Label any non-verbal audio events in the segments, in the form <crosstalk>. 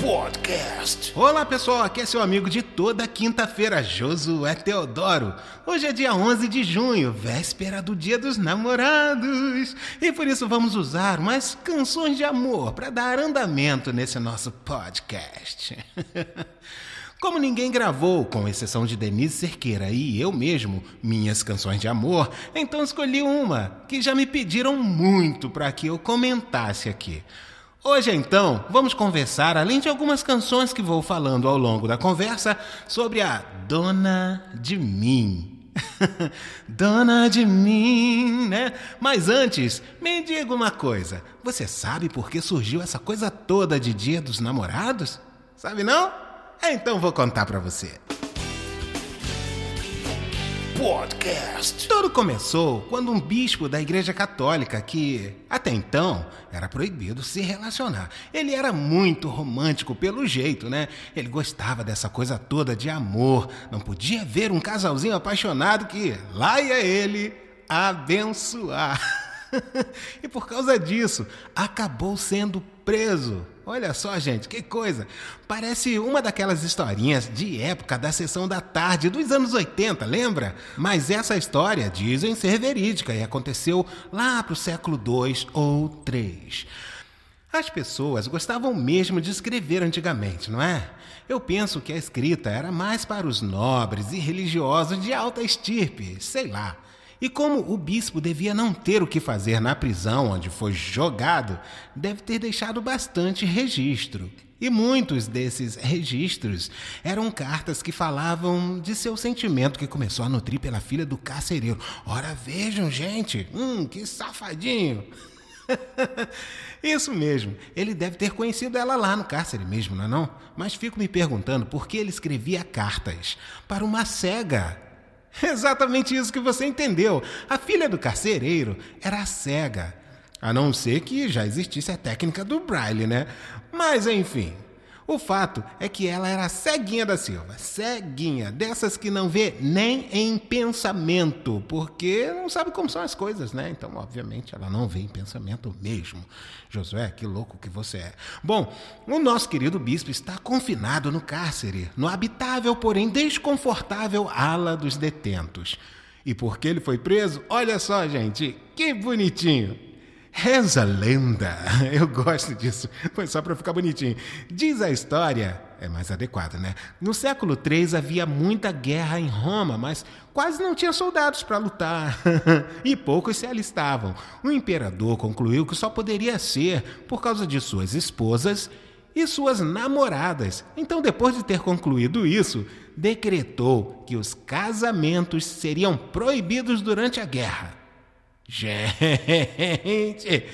Podcast. Olá pessoal, aqui é seu amigo de toda quinta-feira, Josué Teodoro. Hoje é dia 11 de junho, véspera do Dia dos Namorados. E por isso vamos usar umas canções de amor para dar andamento nesse nosso podcast. <laughs> Como ninguém gravou, com exceção de Denise Cerqueira e eu mesmo, minhas canções de amor, então escolhi uma que já me pediram muito para que eu comentasse aqui. Hoje, então, vamos conversar, além de algumas canções que vou falando ao longo da conversa, sobre a Dona de Mim. <laughs> Dona de mim, né? Mas antes, me diga uma coisa: você sabe por que surgiu essa coisa toda de Dia dos Namorados? Sabe não? Então vou contar para você. Podcast. Tudo começou quando um bispo da Igreja Católica, que até então era proibido se relacionar, ele era muito romântico pelo jeito, né? Ele gostava dessa coisa toda de amor. Não podia ver um casalzinho apaixonado que lá ia ele abençoar. <laughs> e por causa disso, acabou sendo preso. Olha só, gente, que coisa! Parece uma daquelas historinhas de época da sessão da tarde dos anos 80, lembra? Mas essa história dizem ser verídica e aconteceu lá para o século 2 ou 3. As pessoas gostavam mesmo de escrever antigamente, não é? Eu penso que a escrita era mais para os nobres e religiosos de alta estirpe, sei lá. E como o bispo devia não ter o que fazer na prisão onde foi jogado, deve ter deixado bastante registro. E muitos desses registros eram cartas que falavam de seu sentimento que começou a nutrir pela filha do carcereiro. Ora, vejam, gente, hum, que safadinho. <laughs> Isso mesmo, ele deve ter conhecido ela lá no cárcere mesmo, não é não? Mas fico me perguntando por que ele escrevia cartas para uma cega <laughs> Exatamente isso que você entendeu. A filha do carcereiro era cega. A não ser que já existisse a técnica do Braille, né? Mas enfim, o fato é que ela era ceguinha da Silva, ceguinha, dessas que não vê nem em pensamento, porque não sabe como são as coisas, né? Então, obviamente, ela não vê em pensamento mesmo. Josué, que louco que você é. Bom, o nosso querido bispo está confinado no cárcere, no habitável, porém desconfortável ala dos detentos. E por que ele foi preso? Olha só, gente, que bonitinho. Reza a lenda, <laughs> eu gosto disso, foi só para ficar bonitinho. Diz a história, é mais adequada, né? No século III havia muita guerra em Roma, mas quase não tinha soldados para lutar <laughs> e poucos se alistavam. O imperador concluiu que só poderia ser por causa de suas esposas e suas namoradas. Então, depois de ter concluído isso, decretou que os casamentos seriam proibidos durante a guerra. Gente,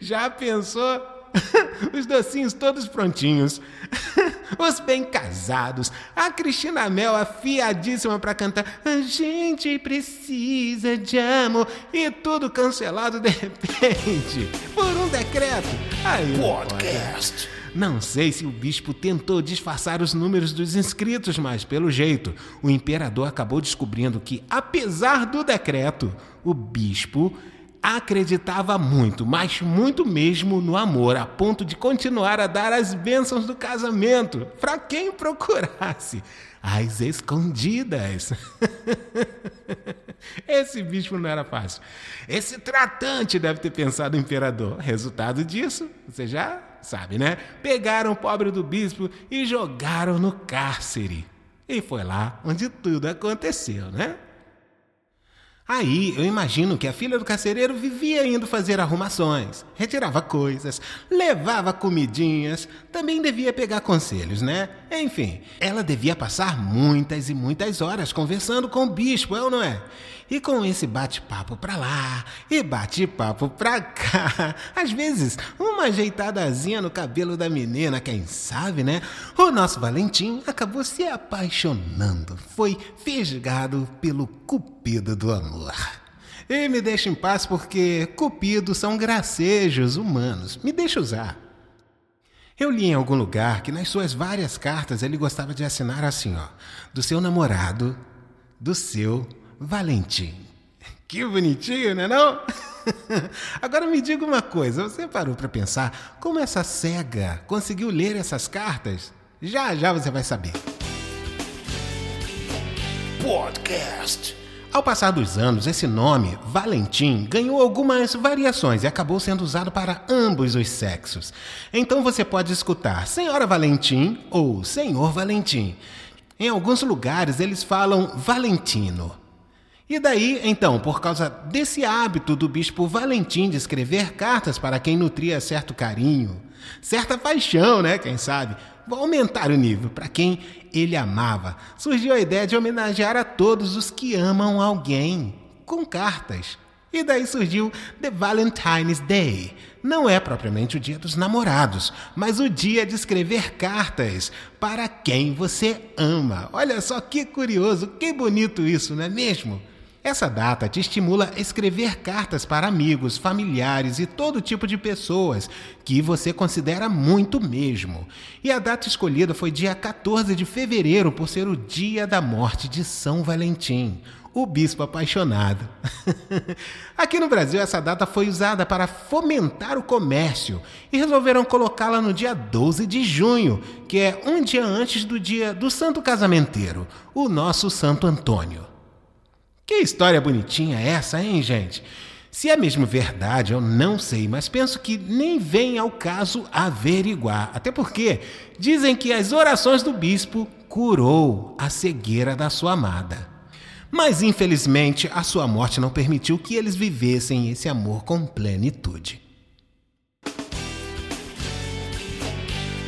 já pensou? <laughs> Os docinhos todos prontinhos. <laughs> Os bem casados. A Cristina Mel afiadíssima para cantar. A gente precisa de amor. E tudo cancelado de <laughs> repente. Por um decreto. Aí, Podcast. Não sei se o bispo tentou disfarçar os números dos inscritos, mas pelo jeito, o imperador acabou descobrindo que, apesar do decreto, o bispo acreditava muito, mas muito mesmo no amor, a ponto de continuar a dar as bênçãos do casamento para quem procurasse, às escondidas. <laughs> <laughs> Esse bispo não era fácil. Esse tratante deve ter pensado o imperador. Resultado disso, você já sabe, né? Pegaram o pobre do bispo e jogaram no cárcere. E foi lá onde tudo aconteceu, né? Aí eu imagino que a filha do carcereiro vivia indo fazer arrumações, retirava coisas, levava comidinhas, também devia pegar conselhos, né? Enfim, ela devia passar muitas e muitas horas conversando com o bispo, é ou não é? E com esse bate-papo pra lá e bate-papo pra cá, <laughs> às vezes uma ajeitadazinha no cabelo da menina, quem sabe, né? O nosso Valentim acabou se apaixonando, foi fisgado pelo cupido do amor. E me deixa em paz porque cupidos são gracejos humanos. Me deixa usar. Eu li em algum lugar que nas suas várias cartas ele gostava de assinar assim, ó, do seu namorado, do seu Valentim. <laughs> Que bonitinho, né não? <laughs> Agora me diga uma coisa, você parou para pensar como essa cega conseguiu ler essas cartas? Já já você vai saber. Podcast. Ao passar dos anos, esse nome, Valentim, ganhou algumas variações e acabou sendo usado para ambos os sexos. Então você pode escutar Senhora Valentim ou Senhor Valentim. Em alguns lugares eles falam Valentino. E daí, então, por causa desse hábito do bispo Valentim de escrever cartas para quem nutria certo carinho, certa paixão, né? Quem sabe? Vou aumentar o nível para quem ele amava. Surgiu a ideia de homenagear a todos os que amam alguém com cartas. E daí surgiu The Valentine's Day. Não é propriamente o dia dos namorados, mas o dia de escrever cartas para quem você ama. Olha só que curioso, que bonito isso, não é mesmo? Essa data te estimula a escrever cartas para amigos, familiares e todo tipo de pessoas que você considera muito mesmo. E a data escolhida foi dia 14 de fevereiro, por ser o dia da morte de São Valentim, o bispo apaixonado. <laughs> Aqui no Brasil, essa data foi usada para fomentar o comércio e resolveram colocá-la no dia 12 de junho, que é um dia antes do dia do Santo Casamenteiro, o nosso Santo Antônio. Que história bonitinha é essa, hein, gente? Se é mesmo verdade, eu não sei, mas penso que nem vem ao caso averiguar. Até porque dizem que as orações do bispo curou a cegueira da sua amada. Mas infelizmente a sua morte não permitiu que eles vivessem esse amor com plenitude.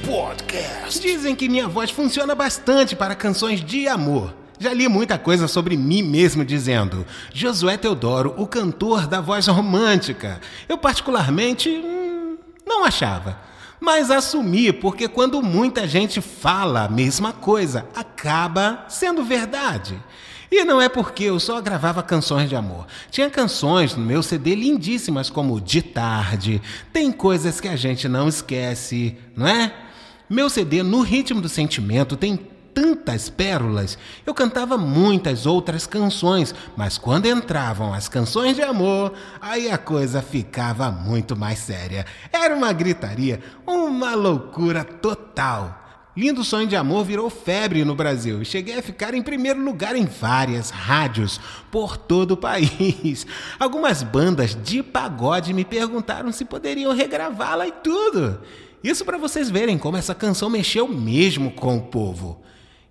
Podcast. Dizem que minha voz funciona bastante para canções de amor. Já li muita coisa sobre mim mesmo dizendo Josué Teodoro, o cantor da voz romântica. Eu, particularmente, hum, não achava. Mas assumi, porque quando muita gente fala a mesma coisa, acaba sendo verdade. E não é porque eu só gravava canções de amor. Tinha canções no meu CD lindíssimas, como De Tarde, Tem Coisas que a Gente Não Esquece, não é? Meu CD, No Ritmo do Sentimento, tem tantas pérolas. Eu cantava muitas outras canções, mas quando entravam as canções de amor, aí a coisa ficava muito mais séria. Era uma gritaria, uma loucura total. Lindo Sonho de Amor virou febre no Brasil. Cheguei a ficar em primeiro lugar em várias rádios por todo o país. <laughs> Algumas bandas de pagode me perguntaram se poderiam regravá-la e tudo. Isso para vocês verem como essa canção mexeu mesmo com o povo.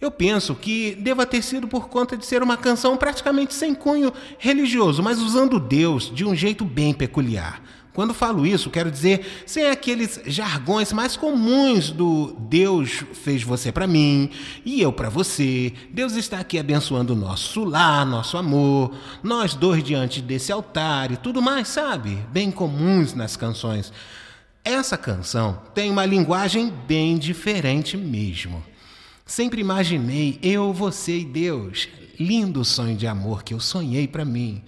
Eu penso que deva ter sido por conta de ser uma canção praticamente sem cunho religioso, mas usando Deus de um jeito bem peculiar. Quando falo isso, quero dizer sem aqueles jargões mais comuns do Deus fez você para mim e eu para você. Deus está aqui abençoando nosso lar, nosso amor, nós dois diante desse altar e tudo mais, sabe? Bem comuns nas canções. Essa canção tem uma linguagem bem diferente mesmo. Sempre imaginei eu, você e Deus. Lindo sonho de amor que eu sonhei para mim.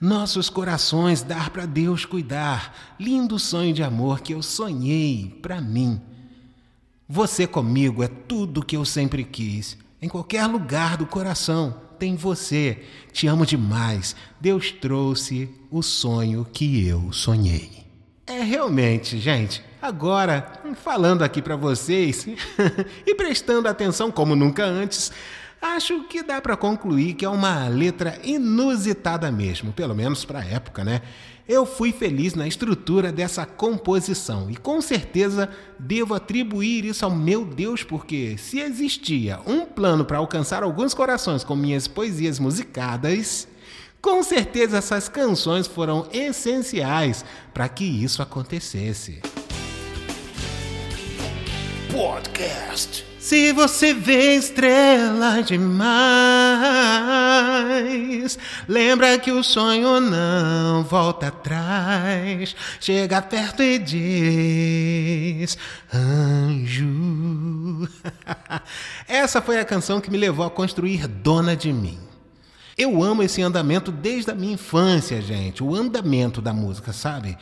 Nossos corações dar para Deus cuidar. Lindo sonho de amor que eu sonhei para mim. Você comigo é tudo que eu sempre quis. Em qualquer lugar do coração tem você. Te amo demais. Deus trouxe o sonho que eu sonhei. É realmente, gente. Agora, falando aqui para vocês <laughs> e prestando atenção como nunca antes, acho que dá para concluir que é uma letra inusitada mesmo, pelo menos para a época, né? Eu fui feliz na estrutura dessa composição e com certeza devo atribuir isso ao meu Deus, porque se existia um plano para alcançar alguns corações com minhas poesias musicadas, com certeza essas canções foram essenciais para que isso acontecesse. Podcast. Se você vê estrela demais, lembra que o sonho não volta atrás. Chega perto e diz: Anjo. <laughs> Essa foi a canção que me levou a construir Dona de Mim. Eu amo esse andamento desde a minha infância, gente. O andamento da música, sabe?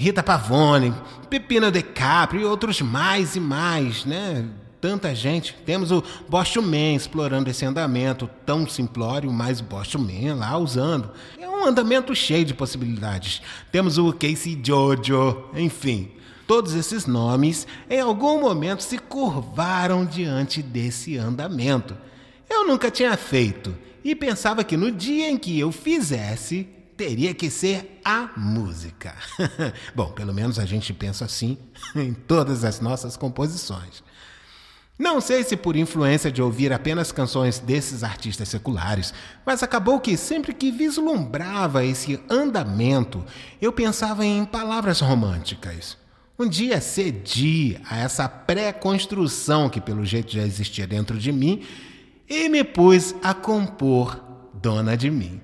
Rita Pavone, Pepino De Capri e outros mais e mais, né? tanta gente. Temos o Bosch Man explorando esse andamento tão simplório, mas Bosch Man lá usando. É um andamento cheio de possibilidades. Temos o Casey Jojo, enfim. Todos esses nomes em algum momento se curvaram diante desse andamento. Eu nunca tinha feito e pensava que no dia em que eu fizesse, teria que ser a música. <laughs> Bom, pelo menos a gente pensa assim <laughs> em todas as nossas composições. Não sei se por influência de ouvir apenas canções desses artistas seculares, mas acabou que sempre que vislumbrava esse andamento, eu pensava em palavras românticas. Um dia cedi a essa pré-construção que pelo jeito já existia dentro de mim e me pus a compor Dona de Mim.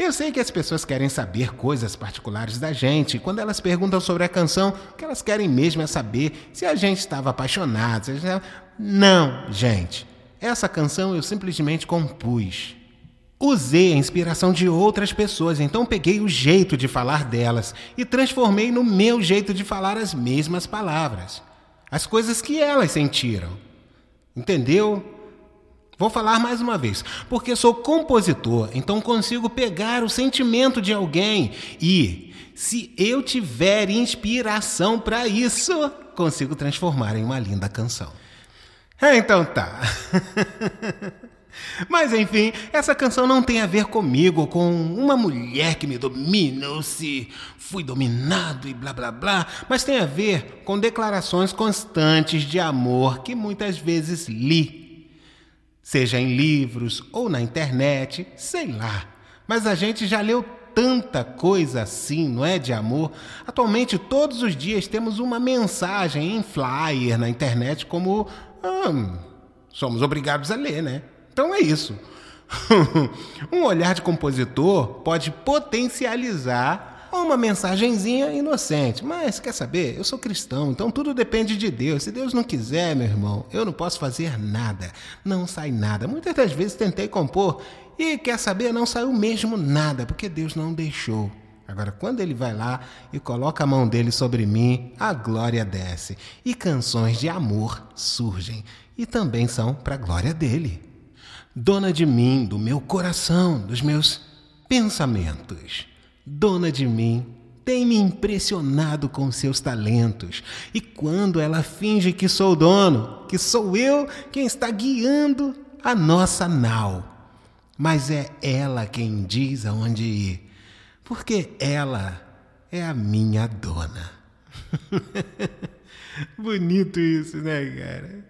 Eu sei que as pessoas querem saber coisas particulares da gente. Quando elas perguntam sobre a canção, o que elas querem mesmo é saber se a gente estava apaixonado. Gente... Não, gente. Essa canção eu simplesmente compus. Usei a inspiração de outras pessoas, então peguei o jeito de falar delas e transformei no meu jeito de falar as mesmas palavras. As coisas que elas sentiram. Entendeu? Vou falar mais uma vez, porque sou compositor, então consigo pegar o sentimento de alguém e, se eu tiver inspiração para isso, consigo transformar em uma linda canção. É, então tá. <laughs> Mas enfim, essa canção não tem a ver comigo, com uma mulher que me domina, ou se fui dominado e blá blá blá, mas tem a ver com declarações constantes de amor que muitas vezes li seja em livros ou na internet, sei lá. Mas a gente já leu tanta coisa assim, não é? De amor. Atualmente, todos os dias temos uma mensagem em flyer na internet, como hum, somos obrigados a ler, né? Então é isso. <laughs> um olhar de compositor pode potencializar uma mensagenzinha inocente. Mas quer saber? Eu sou cristão, então tudo depende de Deus. Se Deus não quiser, meu irmão, eu não posso fazer nada. Não sai nada. Muitas das vezes tentei compor e quer saber, não saiu mesmo nada, porque Deus não deixou. Agora, quando ele vai lá e coloca a mão dele sobre mim, a glória desce. E canções de amor surgem. E também são para a glória dele. Dona de mim, do meu coração, dos meus pensamentos. Dona de mim, tem me impressionado com seus talentos. E quando ela finge que sou dono, que sou eu quem está guiando a nossa nau. Mas é ela quem diz aonde ir, porque ela é a minha dona. <laughs> Bonito isso, né, cara?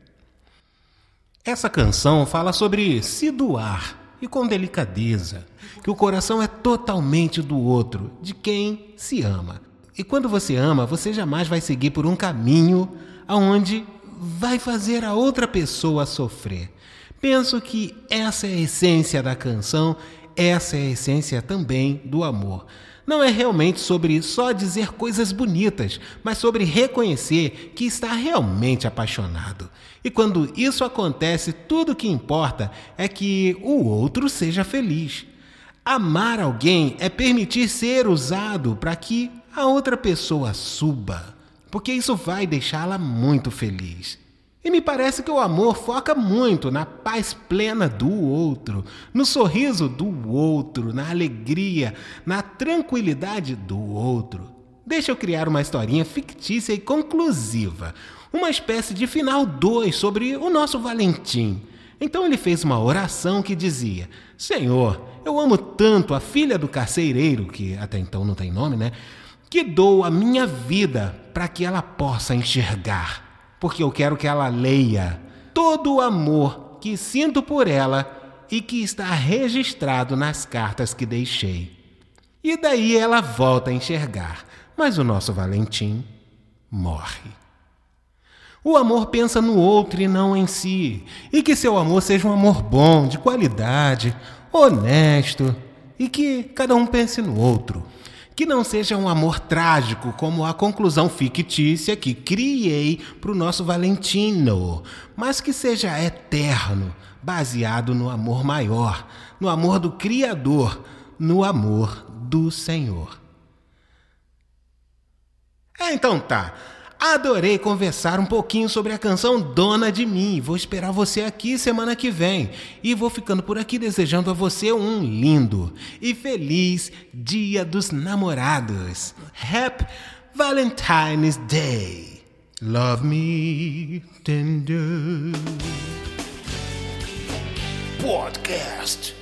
Essa canção fala sobre se doar e com delicadeza, que o coração é totalmente do outro, de quem se ama. E quando você ama, você jamais vai seguir por um caminho aonde vai fazer a outra pessoa sofrer. Penso que essa é a essência da canção, essa é a essência também do amor. Não é realmente sobre só dizer coisas bonitas, mas sobre reconhecer que está realmente apaixonado. E quando isso acontece, tudo o que importa é que o outro seja feliz. Amar alguém é permitir ser usado para que a outra pessoa suba, porque isso vai deixá-la muito feliz. E me parece que o amor foca muito na paz plena do outro, no sorriso do outro, na alegria, na tranquilidade do outro. Deixa eu criar uma historinha fictícia e conclusiva, uma espécie de final 2 sobre o nosso Valentim. Então ele fez uma oração que dizia: Senhor, eu amo tanto a filha do carcereiro, que até então não tem nome, né? Que dou a minha vida para que ela possa enxergar porque eu quero que ela leia todo o amor que sinto por ela e que está registrado nas cartas que deixei. E daí ela volta a enxergar, mas o nosso Valentim morre. O amor pensa no outro e não em si, e que seu amor seja um amor bom, de qualidade, honesto, e que cada um pense no outro. Que não seja um amor trágico, como a conclusão fictícia que criei para o nosso Valentino, mas que seja eterno, baseado no amor maior, no amor do Criador, no amor do Senhor. É, então tá. Adorei conversar um pouquinho sobre a canção Dona de Mim. Vou esperar você aqui semana que vem. E vou ficando por aqui desejando a você um lindo e feliz Dia dos Namorados. Happy Valentine's Day. Love me tender. Podcast.